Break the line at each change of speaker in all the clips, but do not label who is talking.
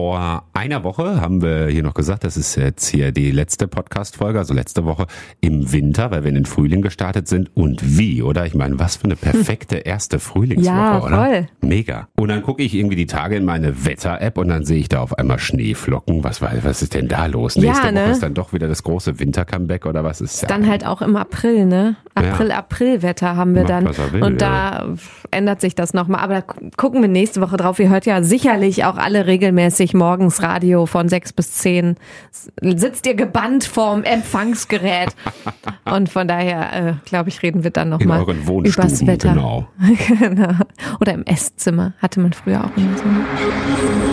Vor einer Woche haben wir hier noch gesagt, das ist jetzt hier die letzte Podcast-Folge, also letzte Woche im Winter, weil wir in den Frühling gestartet sind. Und wie, oder? Ich meine, was für eine perfekte erste Frühlingswoche,
Ja,
oder?
voll.
Mega. Und dann gucke ich irgendwie die Tage in meine Wetter-App und dann sehe ich da auf einmal Schneeflocken. Was, war- was ist denn da los?
Ja,
Nächste
ne?
Woche ist dann doch wieder das große Winter-Comeback oder was ist
Dann halt auch im April, ne?
Ja.
April, April-Wetter haben wir
Macht,
dann.
will,
und da ändert sich das nochmal. Aber da gu- gucken wir nächste Woche drauf. Ihr hört ja sicherlich auch alle regelmäßig morgens Radio von sechs bis zehn. Sitzt ihr gebannt vorm Empfangsgerät. und von daher, äh, glaube ich, reden wir dann nochmal übers
Wohnstuben,
Wetter.
genau.
genau. Oder im Esszimmer. Hatte man früher auch immer so.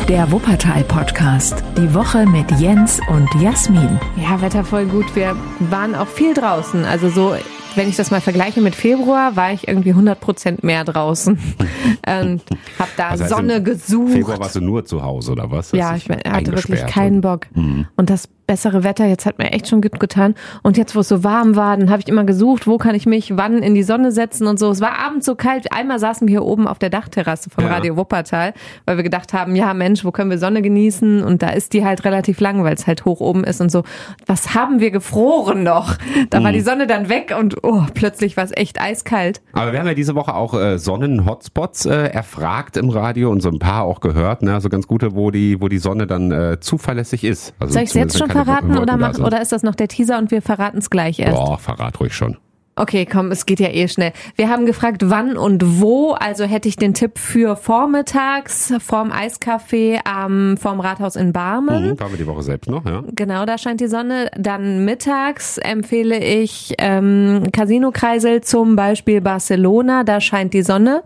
Der Wuppertal-Podcast. Die Woche mit Jens und Jasmin.
Ja, Wetter voll gut. Wir waren auch viel draußen. Also so, wenn ich das mal vergleiche mit Februar, war ich irgendwie 100 Prozent mehr draußen. ähm, hab da
Das heißt,
Sonne gesucht.
Februar warst du nur zu Hause oder was? Hast
ja, ich hatte wirklich keinen
und-
Bock. Und das bessere Wetter, jetzt hat mir echt schon gut getan. Und jetzt, wo es so warm war, dann habe ich immer gesucht, wo kann ich mich wann in die Sonne setzen und so. Es war abends so kalt. Einmal saßen wir hier oben auf der Dachterrasse von
Ja.
Radio Wuppertal, weil wir gedacht haben, ja Mensch, wo können wir Sonne genießen? Und da ist die halt relativ lang, weil es halt hoch oben ist und so. Was haben wir gefroren noch? Da war die Sonne dann weg und oh, plötzlich war es echt eiskalt.
Aber wir haben ja diese Woche auch äh, Sonnen-Hotspots äh, erfragt im Radio und so ein paar auch gehört, ne? Also ganz gute, wo die, wo die Sonne dann äh, zuverlässig ist. Also
Soll ich es jetzt schon verraten
Wolken
oder,
da
mach,
sind.
oder ist das noch der Teaser und wir verraten es gleich erst?
Boah, verrat ruhig schon.
Okay, komm, es geht ja eh schnell. Wir haben gefragt, wann und wo. Also hätte ich den Tipp für vormittags vorm Eiscafé am vorm Rathaus in Barmen.
Mhm, waren wir die Woche selbst noch, ja.
Genau, da scheint die Sonne. Dann mittags empfehle ich ähm, Casino-Kreisel, zum Beispiel Barcelona, da scheint die Sonne.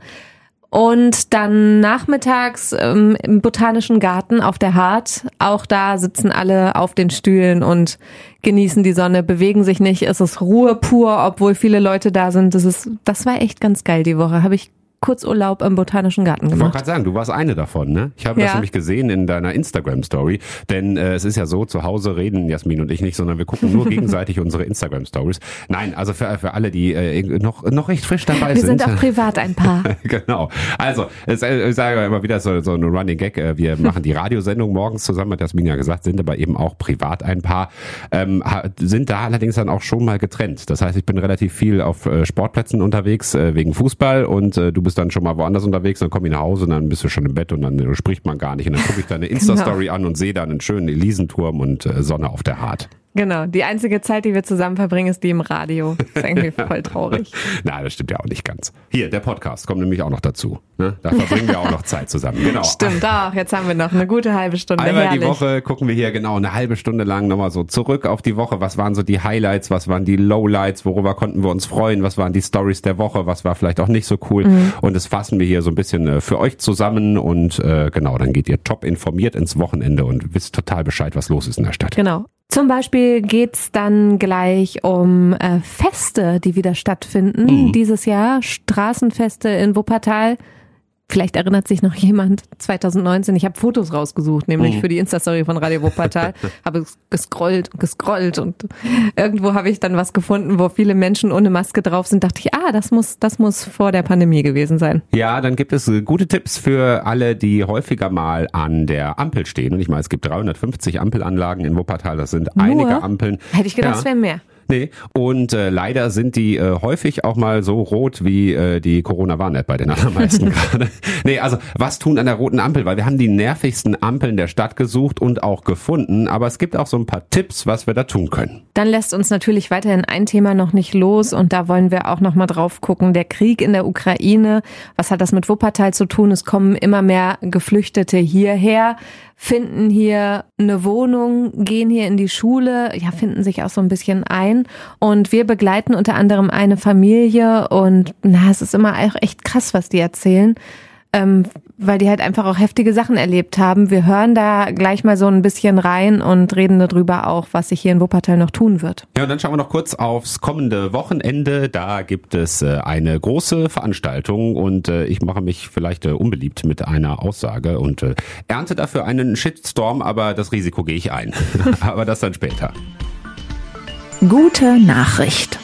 Und dann nachmittags ähm, im Botanischen Garten auf der Hart. Auch da sitzen alle auf den Stühlen und genießen die Sonne, bewegen sich nicht. Es ist Ruhe pur, obwohl viele Leute da sind. Das ist, das war echt ganz geil die Woche. Habe ich Kurzurlaub im Botanischen Garten
Ich wollte
gemacht.
gerade sagen, du warst eine davon, ne? Ich habe das
Ja.
nämlich gesehen in deiner Instagram-Story, denn äh, es ist ja so, zu Hause reden Jasmin und ich nicht, sondern wir gucken nur gegenseitig unsere Instagram-Stories. Nein, also für, für alle, die äh, noch, noch recht frisch dabei
Wir sind auch privat ein Paar.
genau. Also, es, äh, ich sage immer wieder so, so ein Running Gag. äh, Wir machen die Radiosendung morgens zusammen, hat Jasmin ja gesagt, sind aber eben auch privat ein Paar. Ähm, sind da allerdings dann auch schon mal getrennt. Das heißt, ich bin relativ viel auf äh, Sportplätzen unterwegs äh, wegen Fußball und äh, du bist dann schon mal woanders unterwegs, dann komme ich nach Hause und dann bist du schon im Bett und dann äh, spricht man gar nicht. Und dann gucke ich deine Insta-Story an und sehe dann einen schönen Elisenturm und äh, Sonne auf der Hart.
Genau, die einzige Zeit, die wir zusammen verbringen, ist die im Radio. Das ist irgendwie voll traurig.
Na, das stimmt ja auch nicht ganz. Hier, der Podcast kommt nämlich auch noch dazu. Ne? Da verbringen wir auch noch Zeit zusammen. Genau.
Stimmt, doch, jetzt haben wir noch eine gute halbe Stunde.
Einmal
Herrlich.
die Woche gucken wir hier genau eine halbe Stunde lang nochmal so zurück auf die Woche. Was waren so die Highlights? Was waren die Lowlights? Worüber konnten wir uns freuen? Was waren die Stories der Woche? Was war vielleicht auch nicht so cool?
Mhm.
Und das fassen wir hier so ein bisschen äh, für euch zusammen und äh, genau, dann geht ihr top informiert ins Wochenende und wisst total Bescheid, was los ist in der Stadt.
Genau. Zum Beispiel geht's dann gleich um äh, Feste, die wieder stattfinden
Mhm.
dieses Jahr. Straßenfeste in Wuppertal. Vielleicht erinnert sich noch jemand, 2019, ich habe Fotos rausgesucht, nämlich
Mhm.
für die Insta-Story von Radio Wuppertal, habe gescrollt und gescrollt und irgendwo habe ich dann was gefunden, wo viele Menschen ohne Maske drauf sind, dachte ich, ah, das muss, das muss vor der Pandemie gewesen sein.
Ja, dann gibt es äh, gute Tipps für alle, die häufiger mal an der Ampel stehen. Und ich meine, es gibt 350 Ampelanlagen in Wuppertal. Das sind einige Ampeln.
Hätte ich gedacht, es wäre mehr.
Nee, und äh, leider sind die äh, häufig auch mal so rot wie äh, die Corona-Warn-App bei den allermeisten gerade. Nee, also was tun an der roten Ampel? Weil wir haben die nervigsten Ampeln der Stadt gesucht und auch gefunden, aber es gibt auch so ein paar Tipps, was wir da tun können.
Dann lässt uns natürlich weiterhin ein Thema noch nicht los und da wollen wir auch noch mal drauf gucken. Der Krieg in der Ukraine, was hat das mit Wuppertal zu tun? Es kommen immer mehr Geflüchtete hierher, finden hier eine Wohnung, gehen hier in die Schule, ja, finden sich auch so ein bisschen ein und wir begleiten unter anderem eine Familie und na, es ist immer auch echt krass, was die erzählen. Ähm, weil die halt einfach auch heftige Sachen erlebt haben. Wir hören da gleich mal so ein bisschen rein und reden darüber auch, was sich hier in Wuppertal noch tun wird.
Ja, und dann schauen wir noch kurz aufs kommende Wochenende. Da gibt es äh, eine große Veranstaltung und äh, ich mache mich vielleicht äh, unbeliebt mit einer Aussage und ernte dafür einen Shitstorm, aber das Risiko gehe ich ein. aber das dann später.
Gute Nachricht.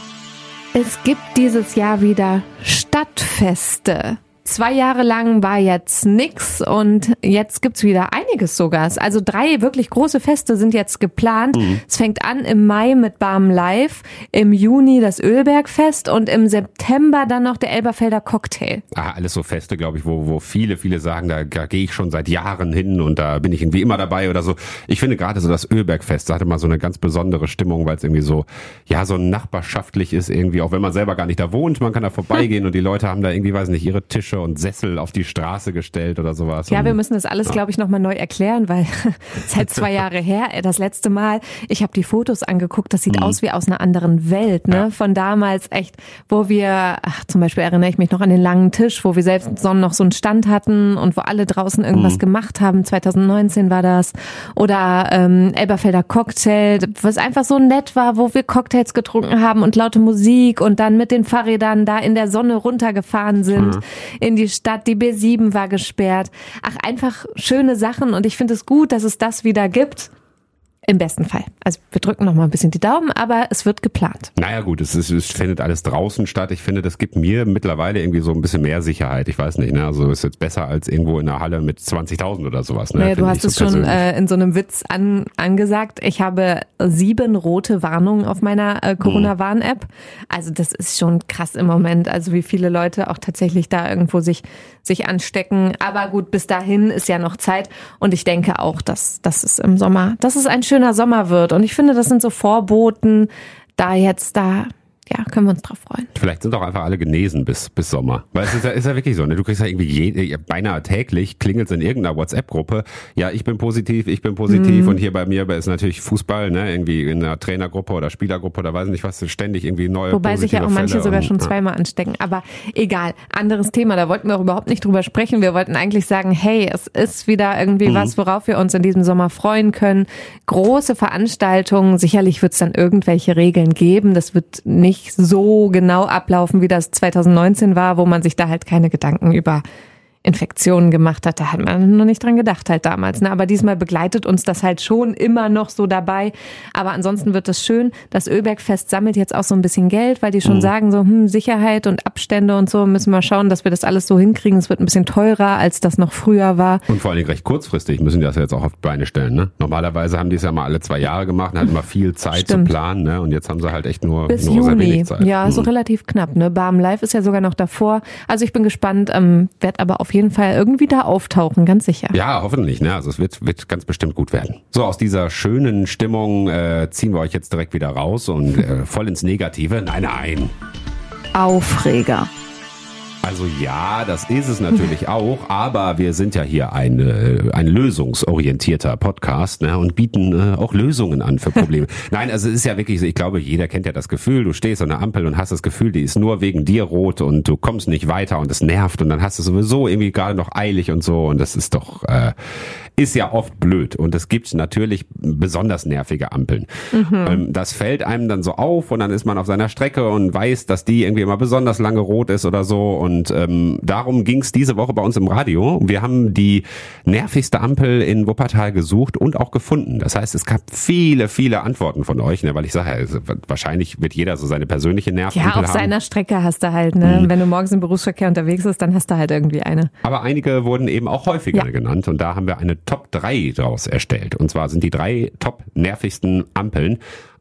Es gibt dieses Jahr wieder Stadtfeste. Zwei Jahre lang war jetzt nix und jetzt gibt's wieder einige einiges sogar. Also drei wirklich große Feste sind jetzt geplant. Mhm. Es fängt an im Mai mit Barm Live, im Juni das Ölbergfest und im September dann noch der Elberfelder Cocktail.
Ah, alles so Feste, glaube ich, wo, wo viele, viele sagen, da, da gehe ich schon seit Jahren hin und da bin ich irgendwie immer dabei oder so. Ich finde gerade so das Ölbergfest, da hatte mal so eine ganz besondere Stimmung, weil es irgendwie so, ja, so nachbarschaftlich ist irgendwie, auch wenn man selber gar nicht da wohnt, man kann da vorbeigehen und die Leute haben da irgendwie, weiß nicht, ihre Tische und Sessel auf die Straße gestellt oder sowas.
Ja,
und,
wir müssen das alles, ja. glaube ich, nochmal neu erklären, weil seit zwei Jahre her, äh, das letzte Mal, ich habe die Fotos angeguckt, das sieht mhm. aus wie aus einer anderen Welt, ne? Ja. Von damals echt, wo wir, ach, zum Beispiel erinnere ich mich noch an den langen Tisch, wo wir selbst noch so einen Stand hatten und wo alle draußen irgendwas mhm. gemacht haben. 2019 war das. Oder ähm, Elberfelder Cocktail, was einfach so nett war, wo wir Cocktails getrunken haben und laute Musik und dann mit den Fahrrädern da in der Sonne runtergefahren sind mhm. in die Stadt. Die B7 war gesperrt. Ach, einfach schöne Sachen und ich finde es gut, dass es das wieder gibt. Im besten Fall. Also wir drücken noch mal ein bisschen die Daumen, aber es wird geplant.
Naja gut, es, ist, es findet alles draußen statt. Ich finde, das gibt mir mittlerweile irgendwie so ein bisschen mehr Sicherheit. Ich weiß nicht, ne? also ist jetzt besser als irgendwo in der Halle mit 20.000 oder sowas. Ne?
Naja, du hast es so schon äh, in so einem Witz an, angesagt. Ich habe sieben rote Warnungen auf meiner äh, Corona-Warn-App. Also das ist schon krass im Moment. Also wie viele Leute auch tatsächlich da irgendwo sich sich anstecken. Aber gut, bis dahin ist ja noch Zeit und ich denke auch, dass dass es im Sommer, dass es ein schöner Sommer wird. Und ich finde, das sind so Vorboten, da jetzt da ja, können wir uns drauf freuen.
Vielleicht sind auch einfach alle genesen bis, bis Sommer. Weil es ist ja, ist ja wirklich so, ne? Du kriegst ja irgendwie je, beinahe täglich klingelt in irgendeiner WhatsApp-Gruppe. Ja, ich bin positiv, ich bin positiv mhm. und hier bei mir ist natürlich Fußball, ne? Irgendwie in einer Trainergruppe oder Spielergruppe oder weiß nicht was, ständig irgendwie neue
Wobei sich ja auch manche
Fälle
sogar und, schon zweimal anstecken. Aber egal, anderes Thema, da wollten wir auch überhaupt nicht drüber sprechen. Wir wollten eigentlich sagen, hey, es ist wieder irgendwie mhm. was, worauf wir uns in diesem Sommer freuen können. Große Veranstaltungen, sicherlich wird es dann irgendwelche Regeln geben. Das wird nicht so genau ablaufen, wie das 2019 war, wo man sich da halt keine Gedanken über Infektionen gemacht hat. Da hat man noch nicht dran gedacht halt damals. Ne? Aber diesmal begleitet uns das halt schon immer noch so dabei. Aber ansonsten wird es schön. Das Ölbergfest sammelt jetzt auch so ein bisschen Geld, weil die schon mhm. sagen so, hm, Sicherheit und Abstände und so müssen wir schauen, dass wir das alles so hinkriegen. Es wird ein bisschen teurer, als das noch früher war.
Und vor allen Dingen recht kurzfristig müssen die das jetzt auch auf die Beine stellen. Ne? Normalerweise haben die es ja mal alle zwei Jahre gemacht und hatten immer viel Zeit Stimmt. zu planen. Ne? Und jetzt haben sie halt echt nur,
Bis
nur
Juni.
sehr wenig Zeit.
Ja, mhm. so relativ knapp. Ne? Barm Live ist ja sogar noch davor. Also ich bin gespannt, ähm, werd aber auf jeden Fall irgendwie da auftauchen, ganz sicher.
Ja, hoffentlich. Ne? Also es wird, wird ganz bestimmt gut werden. So, aus dieser schönen Stimmung äh, ziehen wir euch jetzt direkt wieder raus und äh, voll ins Negative. Nein, nein.
Aufreger.
Also ja, das ist es natürlich auch, aber wir sind ja hier ein, äh, ein lösungsorientierter Podcast ne, und bieten äh, auch Lösungen an für Probleme. Nein, also es ist ja wirklich so, ich glaube, jeder kennt ja das Gefühl, du stehst an der Ampel und hast das Gefühl, die ist nur wegen dir rot und du kommst nicht weiter und es nervt und dann hast du sowieso irgendwie gerade noch eilig und so und das ist doch, äh, ist ja oft blöd und es gibt natürlich besonders nervige Ampeln. Mhm. Ähm, das fällt einem dann so auf und dann ist man auf seiner Strecke und weiß, dass die irgendwie immer besonders lange rot ist oder so und ähm, darum ging es diese Woche bei uns im Radio. Wir haben die nervigste Ampel in Wuppertal gesucht und auch gefunden. Das heißt, es gab viele, viele Antworten von euch, ne, weil ich sage, also, wahrscheinlich wird jeder so seine persönliche Nervampel
haben. Ja, auf haben. seiner Strecke hast du halt, ne? Mhm. Wenn du morgens im Berufsverkehr unterwegs bist, dann hast du halt irgendwie eine.
Aber einige wurden eben auch häufiger ja. genannt und da haben wir eine Top 3 daraus erstellt. Und zwar sind die drei top nervigsten Ampeln.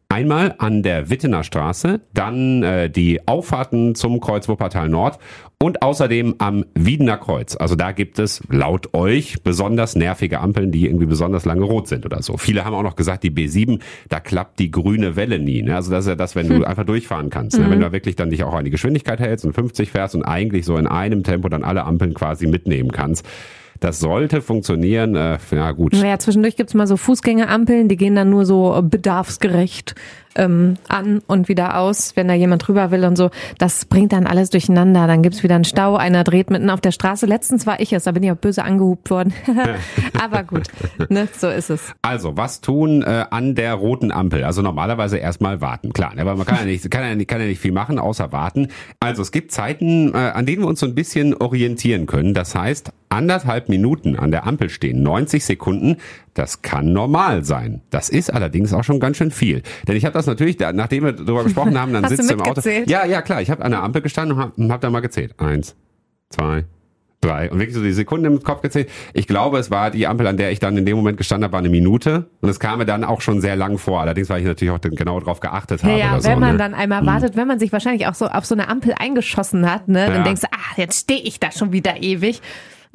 Einmal an der Wittener Straße, dann äh, die Auffahrten zum Kreuz Wuppertal Nord und außerdem am Wiedener Kreuz. Also da gibt es laut euch besonders nervige Ampeln, die irgendwie besonders lange rot sind oder so. Viele haben auch noch gesagt, die B7, da klappt die grüne Welle nie. Ne? Also das ist ja das, wenn du hm. einfach durchfahren kannst. Ne? Wenn mhm. du wirklich dann dich auch an die Geschwindigkeit hältst und 50 fährst und eigentlich so in einem Tempo dann alle Ampeln quasi mitnehmen kannst. Das sollte funktionieren. Äh, ja, gut.
Naja, zwischendurch gibt's mal so Fußgängerampeln, die gehen dann nur so bedarfsgerecht ähm, an und wieder aus, wenn da jemand drüber will und so. Das bringt dann alles durcheinander. Dann gibt's wieder einen Stau, einer dreht mitten auf der Straße. Letztens war ich es, da bin ich auch böse angehupt worden. Aber gut, ne, so ist es.
Also, was tun äh, an der roten Ampel? Also normalerweise erstmal warten, klar. Ne? Aber man kann ja, nicht, kann, ja nicht, kann ja nicht viel machen, außer warten. Also es gibt Zeiten, äh, an denen wir uns so ein bisschen orientieren können. Das heißt, anderthalb Minuten an der Ampel stehen, 90 Sekunden, das kann normal sein. Das ist allerdings auch schon ganz schön viel. Denn ich habe das natürlich, nachdem wir darüber gesprochen haben, dann sitzt du im Auto. Ja, ja, klar. Ich habe an der Ampel gestanden und habe hab da mal gezählt. Eins, zwei, drei. Und wirklich so die Sekunden im Kopf gezählt. Ich glaube, es war die Ampel, an der ich dann in dem Moment gestanden habe, war eine Minute. Und es kam mir dann auch schon sehr lang vor. Allerdings, weil ich natürlich auch genau darauf geachtet habe.
Ja, wenn
so,
man
ne?
dann einmal wartet, wenn man sich wahrscheinlich auch so auf so eine Ampel eingeschossen hat, ne,
Ja.
dann denkst du, ach, jetzt stehe ich da schon wieder ewig.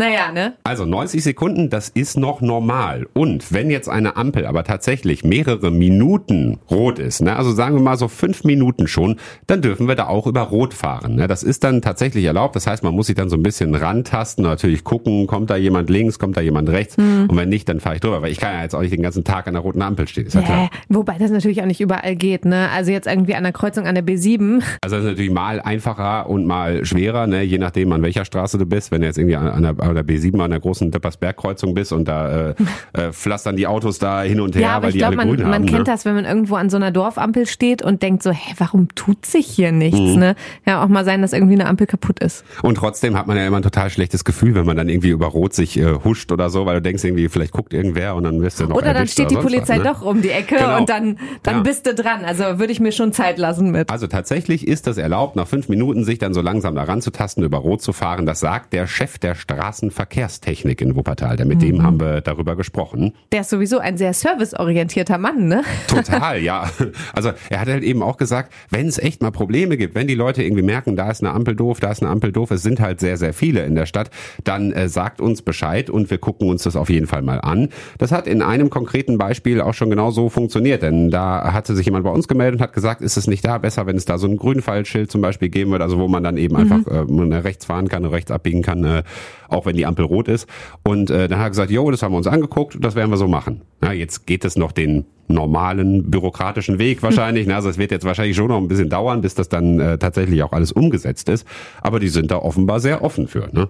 Naja, ne?
Also 90 Sekunden, das ist noch normal. Und wenn jetzt eine Ampel aber tatsächlich mehrere Minuten rot ist, ne, also sagen wir mal so fünf Minuten schon, dann dürfen wir da auch über Rot fahren. Ne. Das ist dann tatsächlich erlaubt. Das heißt, man muss sich dann so ein bisschen rantasten, natürlich gucken, kommt da jemand links, kommt da jemand rechts.
Hm.
Und wenn nicht, dann fahre ich drüber. Weil ich kann ja jetzt auch nicht den ganzen Tag an der roten Ampel stehen. Ist ja klar.
Wobei das natürlich auch nicht überall geht, ne? Also jetzt irgendwie an der Kreuzung an der B7.
Also das ist natürlich mal einfacher und mal schwerer, ne? je nachdem an welcher Straße du bist. Wenn du jetzt irgendwie an, an, der, an der B7 an der großen Dippersberg-Kreuzung bist und da äh, äh, pflastern die Autos da hin und her,
Ja, aber
weil
ich
die
glaube,
alle
man,
grün
man
haben.
kennt
ne?
das, wenn man irgendwo an so einer Dorfampel steht und denkt so, hä, warum tut sich hier nichts,
Mhm.
ne? Ja, auch mal sein, dass irgendwie eine Ampel kaputt ist.
Und trotzdem hat man ja immer ein total schlechtes Gefühl, wenn man dann irgendwie über Rot sich äh, huscht oder so, weil du denkst irgendwie, vielleicht guckt irgendwer und dann wirst du noch
Oder dann steht die
oder
Polizei
was, ne?
doch um die Ecke
Genau.
und dann, dann
Ja.
bist du dran. Also würde ich mir schon Zeit lassen mit.
Also tatsächlich ist das erlaubt, nach fünf Minuten sich dann so langsam da ranzutasten, über Rot zu fahren. Das sagt der Chef der Straßenverkehrstechnik in Wuppertal. Denn mit
Mhm.
dem haben wir darüber gesprochen.
Der ist sowieso ein sehr serviceorientierter Mann, ne?
Total, ja. Also er hat halt eben auch gesagt, wenn es echt mal Probleme gibt, wenn die Leute irgendwie merken, da ist eine Ampel doof, da ist eine Ampel doof, es sind halt sehr, sehr viele in der Stadt, dann äh, sagt uns Bescheid und wir gucken uns das auf jeden Fall mal an. Das hat in einem konkreten Beispiel auch schon genau so funktioniert, denn da hatte sich jemand bei uns gemeldet und hat gesagt, ist es nicht da besser, wenn es da so ein Grünpfeilschild zum Beispiel geben würde, also wo man dann eben einfach äh, rechts fahren kann, rechts abbiegen kann, äh, auch wenn die Ampel rot ist. Und äh, dann hat er gesagt, jo, das haben wir uns angeguckt, das werden wir so machen. Ja, jetzt geht es noch den normalen bürokratischen Weg wahrscheinlich. ne? Also es wird jetzt wahrscheinlich schon noch ein bisschen dauern, bis das dann äh, tatsächlich auch alles umgesetzt ist. Aber die sind da offenbar sehr offen für. Ne?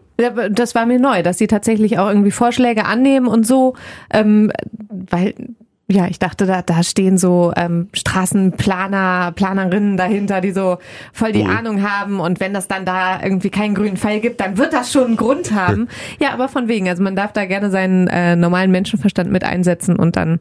Das war mir neu, dass sie tatsächlich auch irgendwie Vorschläge annehmen und so, ähm, weil ja, ich dachte, da, da stehen so ähm, Straßenplaner, Planerinnen dahinter, die so voll die Ahnung haben. Und wenn das dann da irgendwie keinen grünen Pfeil gibt, dann wird das schon einen Grund haben. ja, aber von wegen, also man darf da gerne seinen äh, normalen Menschenverstand mit einsetzen und dann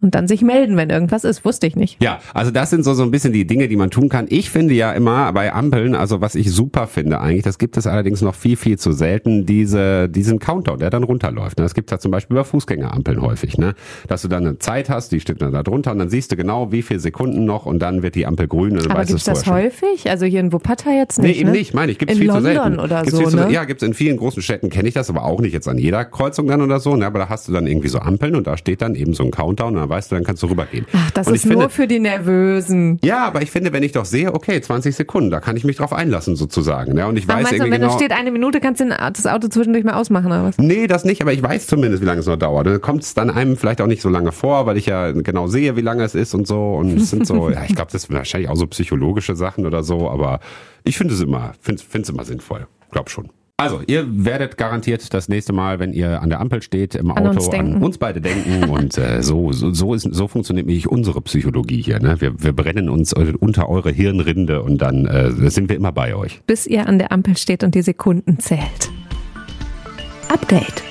und dann sich melden, wenn irgendwas ist, wusste ich nicht.
Ja, also das sind so, so ein bisschen die Dinge, die man tun kann. Ich finde ja immer bei Ampeln, also was ich super finde eigentlich, das gibt es allerdings noch viel, viel zu selten, diese, diesen Countdown, der dann runterläuft. ne? Das gibt es ja zum Beispiel bei Fußgängerampeln häufig, ne? Dass du dann eine Zeit hast, die steht dann da drunter und dann siehst du genau, wie viele Sekunden noch und dann wird die Ampel grün und dann
Aber
weißt du
gibt's
es
das
vorher schon.
häufig? Also hier in Wuppertal jetzt
Nee,
nicht,
eben
ne?
nicht, meine ich. Gibt's
in
viel
London
zu selten.
oder
gibt's
so,
viel zu,
ne?
Ja, gibt's in vielen großen Städten, kenne ich das, aber auch nicht jetzt an jeder Kreuzung dann oder so, ne? Aber da hast du dann irgendwie so Ampeln und da steht dann eben so ein Countdown dann weißt du, dann kannst du rübergehen.
Ach, das ist
finde,
nur für die Nervösen.
Ja, aber ich finde, wenn ich doch sehe, okay, 20 Sekunden, da kann ich mich drauf einlassen sozusagen. Ne? Und ich weiß
meinst du,
irgendwie
wenn
genau.
da steht eine Minute, kannst du das Auto zwischendurch mal ausmachen oder was?
Nee, das nicht, aber ich weiß zumindest, wie lange es noch dauert. Dann kommt es dann einem vielleicht auch nicht so lange vor, weil ich ja genau sehe, wie lange es ist und so. Und es sind so, ja, ich glaube, das sind wahrscheinlich auch so psychologische Sachen oder so, aber ich finde es immer, finde es immer sinnvoll. Glaub schon. Also, ihr werdet garantiert das nächste Mal, wenn ihr an der Ampel steht, im
An
Auto,
uns
an uns beide denken. Und äh, so, so, so, ist, so funktioniert nämlich unsere Psychologie hier. Ne? Wir, wir brennen uns unter eure Hirnrinde und dann äh, sind wir immer bei euch.
Bis ihr an der Ampel steht und die Sekunden zählt. Update.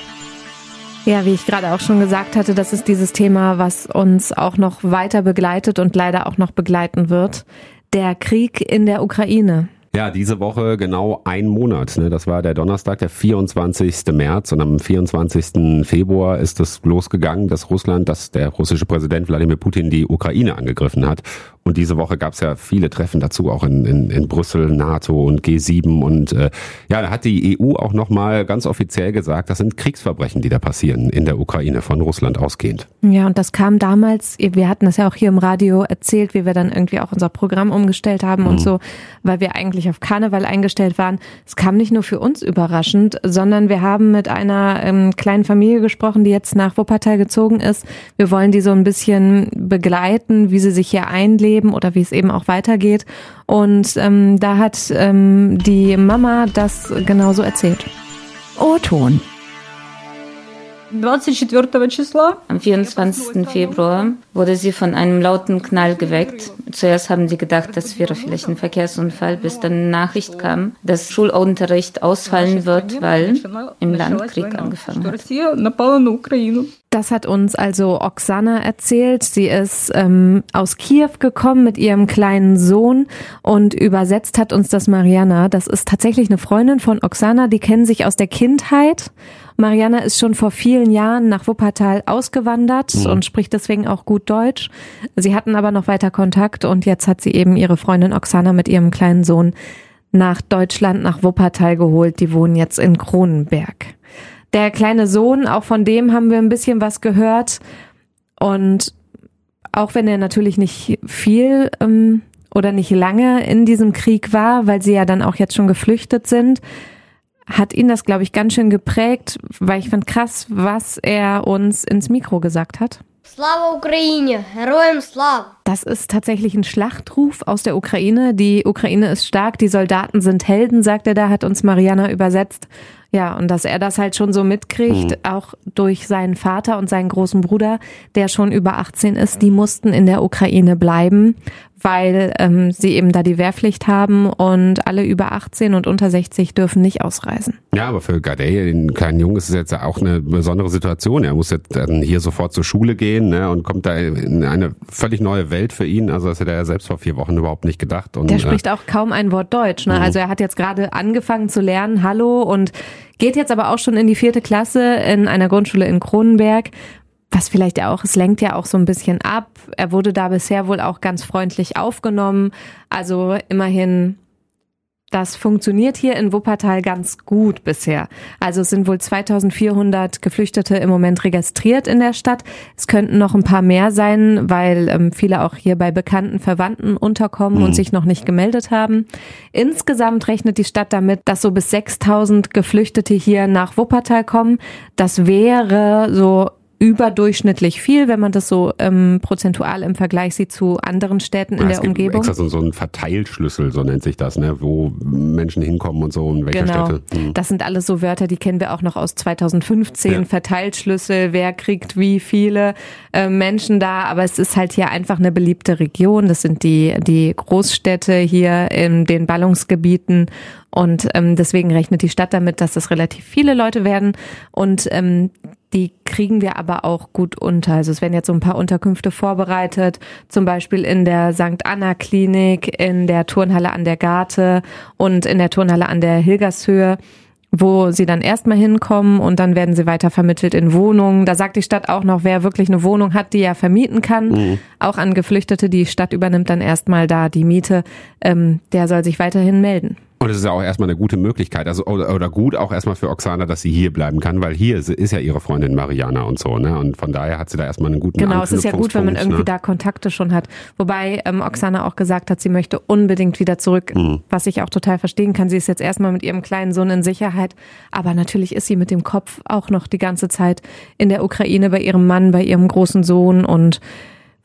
Ja, wie ich gerade auch schon gesagt hatte, das ist dieses Thema, was uns auch noch weiter begleitet und leider auch noch begleiten wird. Der Krieg in der Ukraine.
Ja, diese Woche genau ein Monat. Ne? Das war der Donnerstag, der 24. März und am 24. Februar ist es losgegangen, dass Russland, dass der russische Präsident Wladimir Putin die Ukraine angegriffen hat. Und diese Woche gab es ja viele Treffen dazu, auch in, in, in Brüssel, NATO und G7. Und äh, ja, da hat die EU auch nochmal ganz offiziell gesagt, das sind Kriegsverbrechen, die da passieren in der Ukraine von Russland ausgehend.
Ja, und das kam damals, wir hatten das ja auch hier im Radio erzählt, wie wir dann irgendwie auch unser Programm umgestellt haben und so, weil wir eigentlich auf Karneval eingestellt waren. Es kam nicht nur für uns überraschend, sondern wir haben mit einer ähm, kleinen Familie gesprochen, die jetzt nach Wuppertal gezogen ist. Wir wollen die so ein bisschen begleiten, wie sie sich hier einleben Leben oder wie es eben auch weitergeht. Und ähm, da hat ähm, die Mama das genauso erzählt.
O-Ton.
Am 24. Februar
wurde sie von einem lauten Knall geweckt. Zuerst haben sie gedacht, das wäre vielleicht ein Verkehrsunfall, bis dann eine Nachricht kam, dass Schulunterricht ausfallen wird, weil im Land Krieg angefangen hat.
Das hat uns also Oksana erzählt. Sie ist ähm, aus Kiew gekommen mit ihrem kleinen Sohn und übersetzt hat uns das Mariana. Das ist tatsächlich eine Freundin von Oksana, die kennen sich aus der Kindheit. Mariana ist schon vor vielen Jahren nach Wuppertal ausgewandert mhm. und spricht deswegen auch gut Deutsch. Sie hatten aber noch weiter Kontakt und jetzt hat sie eben ihre Freundin Oksana mit ihrem kleinen Sohn nach Deutschland, nach Wuppertal geholt. Die wohnen jetzt in Kronenberg. Der kleine Sohn, auch von dem haben wir ein bisschen was gehört. Und auch wenn er natürlich nicht viel ähm, oder nicht lange in diesem Krieg war, weil sie ja dann auch jetzt schon geflüchtet sind, hat ihn das, glaube ich, ganz schön geprägt, weil ich fand krass, was er uns ins Mikro gesagt hat.
Slava Ukraine, Heroem Slav.
Das ist tatsächlich ein Schlachtruf aus der Ukraine. Die Ukraine ist stark, die Soldaten sind Helden, sagt er da, hat uns Mariana übersetzt. Ja, und dass er das halt schon so mitkriegt, mhm. auch durch seinen Vater und seinen großen Bruder, der schon über 18 ist, die mussten in der Ukraine bleiben, weil ähm, sie eben da die Wehrpflicht haben und alle über 18 und unter 60 dürfen nicht ausreisen.
Ja, aber für Gadei, den kleinen Jungen, ist es jetzt auch eine besondere Situation. Er muss jetzt dann hier sofort zur Schule gehen ne, und kommt da in eine völlig neue Welt für ihn. Also das hätte er ja selbst vor vier Wochen überhaupt nicht gedacht. Und,
Der spricht äh, auch kaum ein Wort Deutsch. Ne? Mhm. Also er hat jetzt gerade angefangen zu lernen, Hallo und geht jetzt aber auch schon in die vierte Klasse in einer Grundschule in Kronenberg was vielleicht auch, es lenkt ja auch so ein bisschen ab. Er wurde da bisher wohl auch ganz freundlich aufgenommen. Also immerhin, das funktioniert hier in Wuppertal ganz gut bisher. Also es sind wohl 2400 Geflüchtete im Moment registriert in der Stadt. Es könnten noch ein paar mehr sein, weil ähm, viele auch hier bei bekannten Verwandten unterkommen mhm. und sich noch nicht gemeldet haben. Insgesamt rechnet die Stadt damit, dass so bis 6000 Geflüchtete hier nach Wuppertal kommen. Das wäre so überdurchschnittlich viel, wenn man das so ähm, prozentual im Vergleich sieht zu anderen Städten in ja, der Umgebung.
Extra so, so ein Verteilschlüssel, so nennt sich das, ne? wo Menschen hinkommen und so und welche genau. Städte.
Hm. Das sind alles so Wörter, die kennen wir auch noch aus 2015. Ja. Verteilschlüssel, wer kriegt wie viele äh, Menschen da, aber es ist halt hier einfach eine beliebte Region. Das sind die, die Großstädte hier in den Ballungsgebieten und ähm, deswegen rechnet die Stadt damit, dass das relativ viele Leute werden. Und ähm, die kriegen wir aber auch gut unter. Also es werden jetzt so ein paar Unterkünfte vorbereitet, zum Beispiel in der St. Anna Klinik, in der Turnhalle an der Garte und in der Turnhalle an der Hilgershöhe wo sie dann erstmal hinkommen und dann werden sie weiter vermittelt in Wohnungen. Da sagt die Stadt auch noch, wer wirklich eine Wohnung hat, die er vermieten kann, mhm. auch an Geflüchtete. Die Stadt übernimmt dann erstmal da die Miete. Ähm, der soll sich weiterhin melden.
Und es ist ja auch erstmal eine gute Möglichkeit, also oder, oder gut auch erstmal für Oksana, dass sie hier bleiben kann, weil hier ist, ist ja ihre Freundin Mariana und so, ne? Und von daher hat sie da erstmal einen guten
Genau, es ist ja gut, wenn man irgendwie ne? da Kontakte schon hat. Wobei ähm, Oksana auch gesagt hat, sie möchte unbedingt wieder zurück, mhm. was ich auch total verstehen kann. Sie ist jetzt erstmal mit ihrem kleinen Sohn in Sicherheit, aber natürlich ist sie mit dem Kopf auch noch die ganze Zeit in der Ukraine bei ihrem Mann, bei ihrem großen Sohn und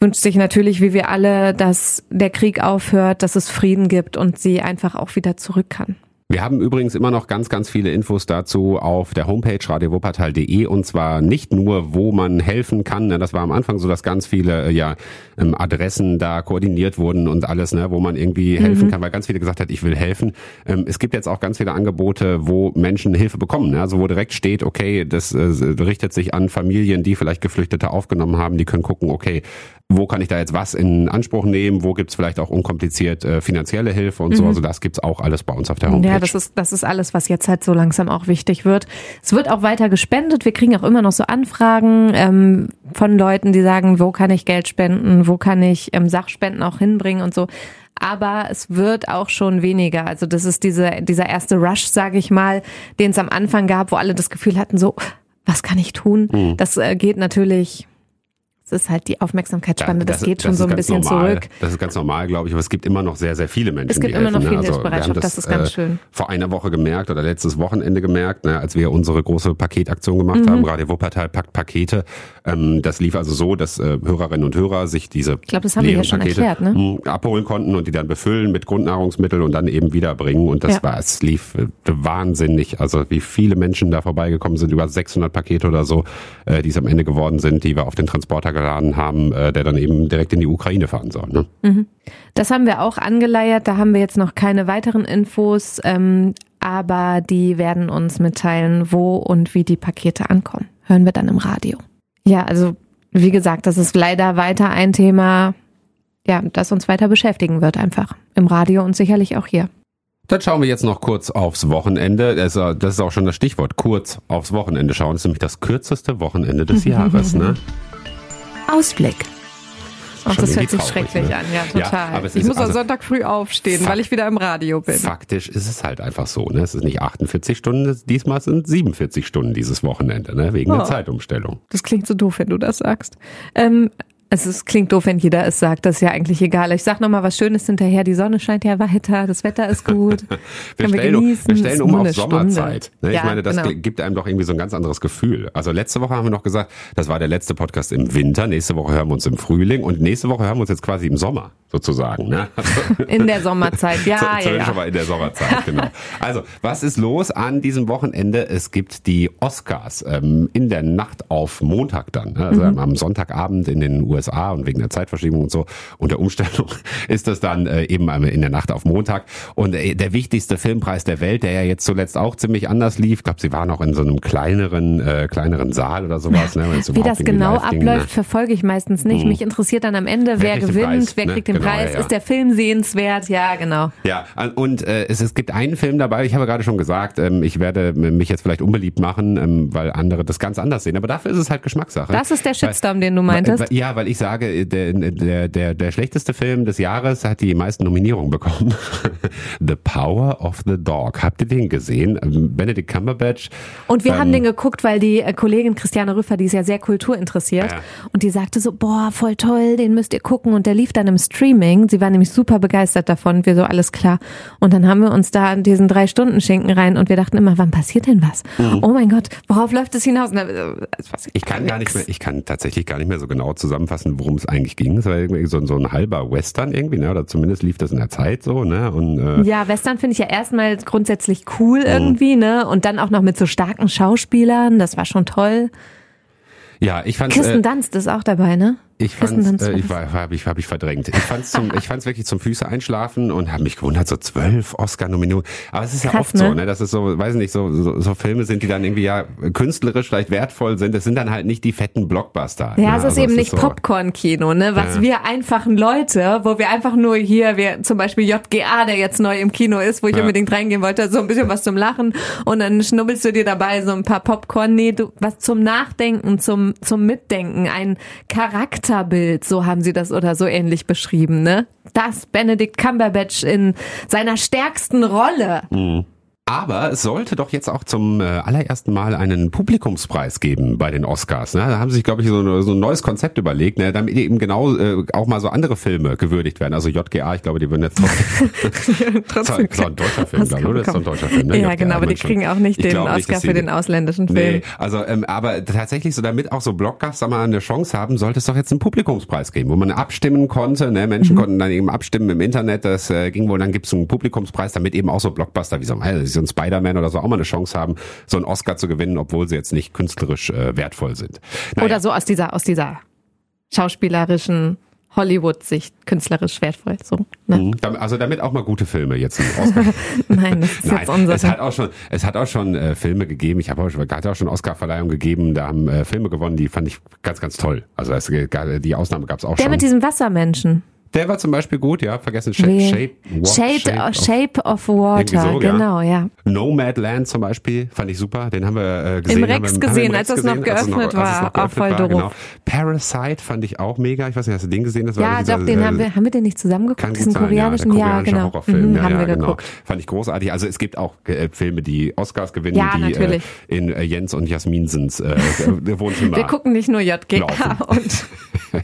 wünscht sich natürlich, wie wir alle, dass der Krieg aufhört, dass es Frieden gibt und sie einfach auch wieder zurück kann.
Wir haben übrigens immer noch ganz, ganz viele Infos dazu auf der Homepage radiowuppertal.de und zwar nicht nur, wo man helfen kann. Ne, das war am Anfang so, dass ganz viele äh, ja, ähm, Adressen da koordiniert wurden und alles, ne, wo man irgendwie mhm. helfen kann, weil ganz viele gesagt hat, ich will helfen. Ähm, es gibt jetzt auch ganz viele Angebote, wo Menschen Hilfe bekommen. Ne? Also wo direkt steht, okay, das äh, richtet sich an Familien, die vielleicht Geflüchtete aufgenommen haben, die können gucken, okay, wo kann ich da jetzt was in Anspruch nehmen, wo gibt's vielleicht auch unkompliziert äh, finanzielle Hilfe und mhm. so. Also das gibt's auch alles bei uns auf der Homepage.
Ja, das ist, das ist alles, was jetzt halt so langsam auch wichtig wird. Es wird auch weiter gespendet. Wir kriegen auch immer noch so Anfragen ähm, von Leuten, die sagen, wo kann ich Geld spenden, wo kann ich ähm, Sachspenden auch hinbringen und so aber es wird auch schon weniger. Also das ist diese, dieser erste Rush, sage ich mal, den es am Anfang gab, wo alle das Gefühl hatten, so, was kann ich tun? Mhm. Das äh, geht natürlich ist halt die Aufmerksamkeitsspanne, das, das, geht schon so ein bisschen
normal.
zurück.
Das ist ganz normal, glaube ich, aber es gibt immer noch sehr, sehr viele Menschen,
Es gibt immer
helfen,
noch
ne?
viel also, Hilfsbereitschaft, das, das, ist ganz äh, schön.
Vor einer Woche gemerkt oder letztes Wochenende gemerkt, ne, als wir unsere große Paketaktion gemacht mhm. haben, Radio Wuppertal packt Pakete. Ähm, das lief also so, dass äh, Hörerinnen und Hörer sich diese
ich glaube, das haben wir ja schon Pakete erklärt, ne?
Hm, abholen konnten und die dann befüllen mit Grundnahrungsmitteln und dann eben wiederbringen und das ja. war, es lief äh, wahnsinnig, also wie viele Menschen da vorbeigekommen sind, über 600 Pakete oder so, äh, die es am Ende geworden sind, die wir auf den Transporter eingeladen haben, äh, der dann eben direkt in die Ukraine fahren soll. Ne?
Mhm. Das haben wir auch angeleiert. Da haben wir jetzt noch keine weiteren Infos, ähm, aber die werden uns mitteilen, wo und wie die Pakete ankommen. Hören wir dann im Radio. Ja, also wie gesagt, das ist leider weiter ein Thema, ja, das uns weiter beschäftigen wird einfach im Radio und sicherlich auch hier.
Dann schauen wir jetzt noch kurz aufs Wochenende. Das ist auch schon das Stichwort, kurz aufs Wochenende schauen. Das ist nämlich das kürzeste Wochenende des Jahres. Ne?
Ausblick.
Ach, das hört sich schrecklich ne? an, ja, total. Ja, ich muss also am Sonntag früh aufstehen, weil ich wieder im Radio bin.
Faktisch ist es halt einfach so, ne? Es ist nicht 48 Stunden, diesmal sind 47 Stunden dieses Wochenende, ne? Wegen oh. der Zeitumstellung.
Das klingt so doof, wenn du das sagst. Ähm, also es klingt doof, wenn jeder es sagt, das ist ja eigentlich egal. Ich sag nochmal was Schönes hinterher, die Sonne scheint ja weiter, das Wetter ist gut.
wir, stellen, wir, wir stellen um auf Sommerzeit. Ne? Ja, ich meine, das genau. gibt einem doch irgendwie so ein ganz anderes Gefühl. Also letzte Woche haben wir noch gesagt, das war der letzte Podcast im Winter, nächste Woche hören wir uns im Frühling und nächste Woche hören wir uns jetzt quasi im Sommer sozusagen. Ne?
In der Sommerzeit, ja,
ja,
ja.
aber in der Sommerzeit, genau. Also, was ist los an diesem Wochenende? Es gibt die Oscars ähm, in der Nacht auf Montag dann, ne? also mhm. am Sonntagabend in den USA und wegen der Zeitverschiebung und so und der Umstellung ist das dann äh, eben in der Nacht auf Montag. Und äh, der wichtigste Filmpreis der Welt, der ja jetzt zuletzt auch ziemlich anders lief, ich glaube, sie waren auch in so einem kleineren, äh, kleineren Saal oder sowas. Ne,
Wie das genau abläuft, ging, ne? verfolge ich meistens nicht. Hm. Mich interessiert dann am Ende, wer, wer gewinnt, Preis, wer ne? kriegt den genau, Preis, ja, ist der Film sehenswert, ja, genau.
Ja, und äh, es, es gibt einen Film dabei, ich habe gerade schon gesagt, ähm, ich werde mich jetzt vielleicht unbeliebt machen, ähm, weil andere das ganz anders sehen, aber dafür ist es halt Geschmackssache.
Das ist der Shitstorm, weil, den du meintest?
Weil, ja, weil ich sage, der, der, der, der schlechteste Film des Jahres hat die meisten Nominierungen bekommen. the Power of the Dog. Habt ihr den gesehen? Ähm, Benedict Cumberbatch.
Und wir ähm, haben den geguckt, weil die äh, Kollegin Christiane Rüffer, die ist ja sehr kulturinteressiert. Ja. Und die sagte so, boah, voll toll, den müsst ihr gucken. Und der lief dann im Streaming. Sie war nämlich super begeistert davon. Wir so, alles klar. Und dann haben wir uns da in diesen drei Stunden Schinken rein und wir dachten immer, wann passiert denn was? Mhm. Oh mein Gott, worauf läuft es hinaus? Äh,
ich kann gar nicht mehr, ich kann tatsächlich gar nicht mehr so genau zusammenfassen, worum es eigentlich ging. Es war irgendwie so, so ein halber Western irgendwie, ne? oder zumindest lief das in der Zeit so. Ne? Und,
äh, ja, Western finde ich ja erstmal grundsätzlich cool mhm. irgendwie, ne? Und dann auch noch mit so starken Schauspielern, das war schon toll.
Ja, ich fand
Kirsten äh, Dunst ist auch dabei, ne?
Ich fand, äh, ich war, habe ich, hab ich verdrängt. Ich fand's zum, ich fand's wirklich zum Füße einschlafen und habe mich gewundert, so zwölf Oscar-Nominierungen. Aber es ist Krass, ja oft ne? so, ne, dass es so, weiß nicht, so, so, so Filme sind, die dann irgendwie ja künstlerisch vielleicht wertvoll sind. Es sind dann halt nicht die fetten Blockbuster.
Ja, ne? es ist also eben es nicht so, Popcorn-Kino, ne, was ja. wir einfachen Leute, wo wir einfach nur hier, wir zum Beispiel JGA, der jetzt neu im Kino ist, wo ich ja. unbedingt reingehen wollte, so ein bisschen was zum Lachen und dann schnubbelst du dir dabei so ein paar Popcorn. Nee, du, was zum Nachdenken, zum, zum Mitdenken, ein Charakterbild, so haben sie das oder so ähnlich beschrieben, ne? Das Benedict Cumberbatch in seiner stärksten Rolle.
Mhm. Aber es sollte doch jetzt auch zum äh, allerersten Mal einen Publikumspreis geben bei den Oscars. Ne? Da haben sie sich, glaube ich, so, so, ein neues Konzept überlegt, ne? damit eben genau äh, auch mal so andere Filme gewürdigt werden. Also JGA, ich glaube, die würden jetzt trotzdem. trotzdem das ist ein deutscher Film, glaube ich. Das ist ein deutscher Film.
Ne? Ja, JGA, genau, aber die kriegen auch nicht den Oscar nicht, für den ausländischen Film. Nee,
also, ähm, aber tatsächlich so, damit auch so Blockbuster mal eine Chance haben, sollte es doch jetzt einen Publikumspreis geben, wo man abstimmen konnte. Ne? Menschen mhm. konnten dann eben abstimmen im Internet. Das äh, ging wohl, dann gibt es einen Publikumspreis, damit eben auch so Blockbuster wie so, also so ein Spider-Man oder so auch mal eine Chance haben, so einen Oscar zu gewinnen, obwohl sie jetzt nicht künstlerisch äh, wertvoll sind.
Naja. Oder so aus dieser, aus dieser schauspielerischen Hollywood-Sicht künstlerisch wertvoll. So,
ne? Mhm. Also damit auch mal gute Filme jetzt.
Nein, das ist Nein, jetzt unser.
Es hat auch schon, es hat auch schon äh, Filme gegeben. Ich habe auch, hat auch schon Oscar-Verleihung gegeben. Da haben äh, Filme gewonnen, die fand ich ganz, ganz toll. Also es, die Ausnahme gab es auch
Der
schon.
Der mit diesem Wassermenschen.
Der war zum Beispiel gut, ja. Vergessen Shape,
Shape, what, Shape, shape, shape of, of Water, so, genau, ja.
Nomadland zum Beispiel fand ich super. Den haben wir äh, gesehen.
Im Rex
wir,
gesehen, als es noch geöffnet war. Auch voll doof. Genau.
Parasite fand ich auch mega. Ich weiß nicht, hast du den gesehen?
Das war ja, dieser, doch, den äh, haben wir, haben wir den nicht zusammen geguckt? Diesen sein, koreanischen, ja, koreanische
ja, Horrorfilm. Mhm, ja, haben wir genau. geguckt. Fand ich großartig. Also es gibt auch äh, Filme, die Oscars gewinnen, ja, die äh, in äh, Jens und Jasminsens äh, Wohnzimmer
Wir gucken nicht nur JGA und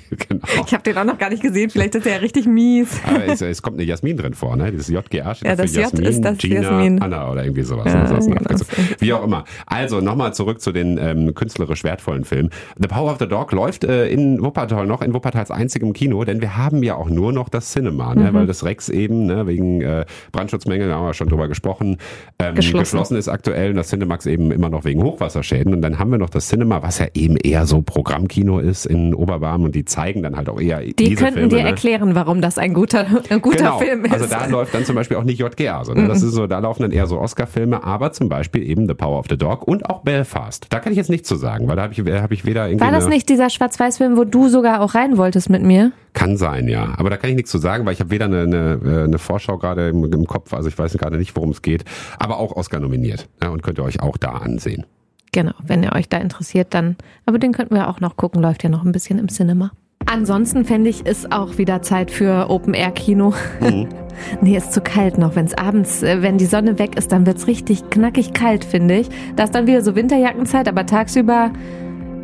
genau.
Ich habe den auch noch gar nicht gesehen. Vielleicht ist er ja richtig mies.
Aber es, es kommt eine Jasmin drin vor, ne? Das JGA steht
Ja,
für
das J
Jasmin,
ist das
Gina,
Jasmin.
Anna oder irgendwie sowas.
Ja,
ne?
Genau, so.
Wie auch immer. Also nochmal zurück zu den ähm, künstlerisch wertvollen Filmen. The Power of the Dog läuft äh, in Wuppertal noch, in Wuppertals einzigem Kino, denn wir haben ja auch nur noch das Cinema,
Mhm.
ne? weil das Rex eben ne, wegen äh, Brandschutzmängel, da haben wir schon drüber gesprochen, ähm,
Geschlossen.
geschlossen ist aktuell und das Cinemax eben immer noch wegen Hochwasserschäden. Und dann haben wir noch das Cinema, was ja eben eher so Programmkino ist in Oberbarm und die zeigen dann halt auch eher
Die könnten
Filme,
dir
ne?
erklären, warum das ein guter, ein guter
genau.
Film ist.
Also da läuft dann zum Beispiel auch nicht JGA, sondern
Mhm.
das ist so, da laufen dann eher so Oscar-Filme, aber zum Beispiel eben The Power of the Dog und auch Belfast. Da kann ich jetzt nichts zu sagen, weil da habe ich, hab ich weder irgendwie
War das nicht dieser Schwarz-Weiß-Film, wo du sogar auch rein wolltest mit mir?
kann sein, ja. Aber da kann ich nichts zu sagen, weil ich habe weder eine, eine, äh, eine Vorschau gerade im, im Kopf, also ich weiß gerade nicht, worum es geht, aber auch Oscar nominiert. Ja, und könnt ihr euch auch da ansehen.
Genau, wenn ihr euch da interessiert, dann. Aber den könnten wir auch noch gucken, läuft ja noch ein bisschen im Cinema. Ansonsten fände ich, ist auch wieder Zeit für Open-Air-Kino. nee, ist zu kalt noch. Wenn es abends, äh, wenn die Sonne weg ist, dann wird's richtig knackig kalt, finde ich. Da ist dann wieder so Winterjackenzeit, aber tagsüber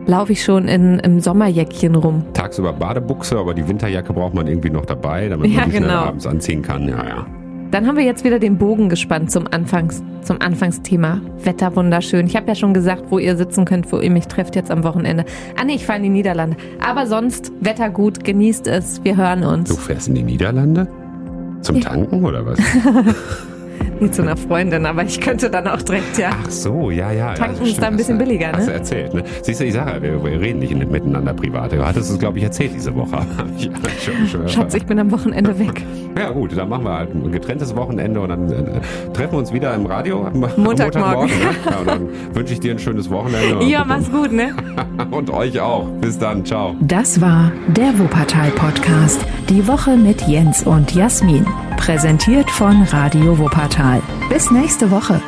laufe ich schon in, im Sommerjäckchen rum.
Tagsüber Badebuchse, aber die Winterjacke braucht man irgendwie noch dabei, damit
Ja,
man die schnell
genau.
abends anziehen kann. Ja, ja.
Dann haben wir jetzt wieder den Bogen gespannt zum Anfangs, zum Anfangsthema. Wetter wunderschön. Ich habe ja schon gesagt, wo ihr sitzen könnt, wo ihr mich trefft jetzt am Wochenende. Ah nee, ich fahre in die Niederlande. Aber sonst Wetter gut, genießt es. Wir hören
Du
uns.
fährst in die Niederlande? Zum Tanken oder was?
Nie zu einer Freundin, aber ich könnte dann auch direkt, ja.
Ach so, ja, ja.
Tanken
ja,
ist da ein bisschen
hast du-
billiger, ne?
Hast du erzählt, ne? Siehst du, ich sage ja, wir, wir reden nicht in- miteinander privat. Du hattest es, glaube ich, erzählt diese Woche. Ich schon, schon
Schatz, ich bin am Wochenende weg.
ja gut, dann machen wir halt ein getrenntes Wochenende und dann äh, treffen wir uns wieder im Radio am am
Montagmorgen.
ne? Ja, und dann wünsche ich dir ein schönes Wochenende.
Ja, mach's gut, ne?
Und euch auch. Bis dann. Ciao.
Das war der Wuppertal Podcast. Die Woche mit Jens und Jasmin. Präsentiert von Radio Wuppertal. Bis nächste Woche.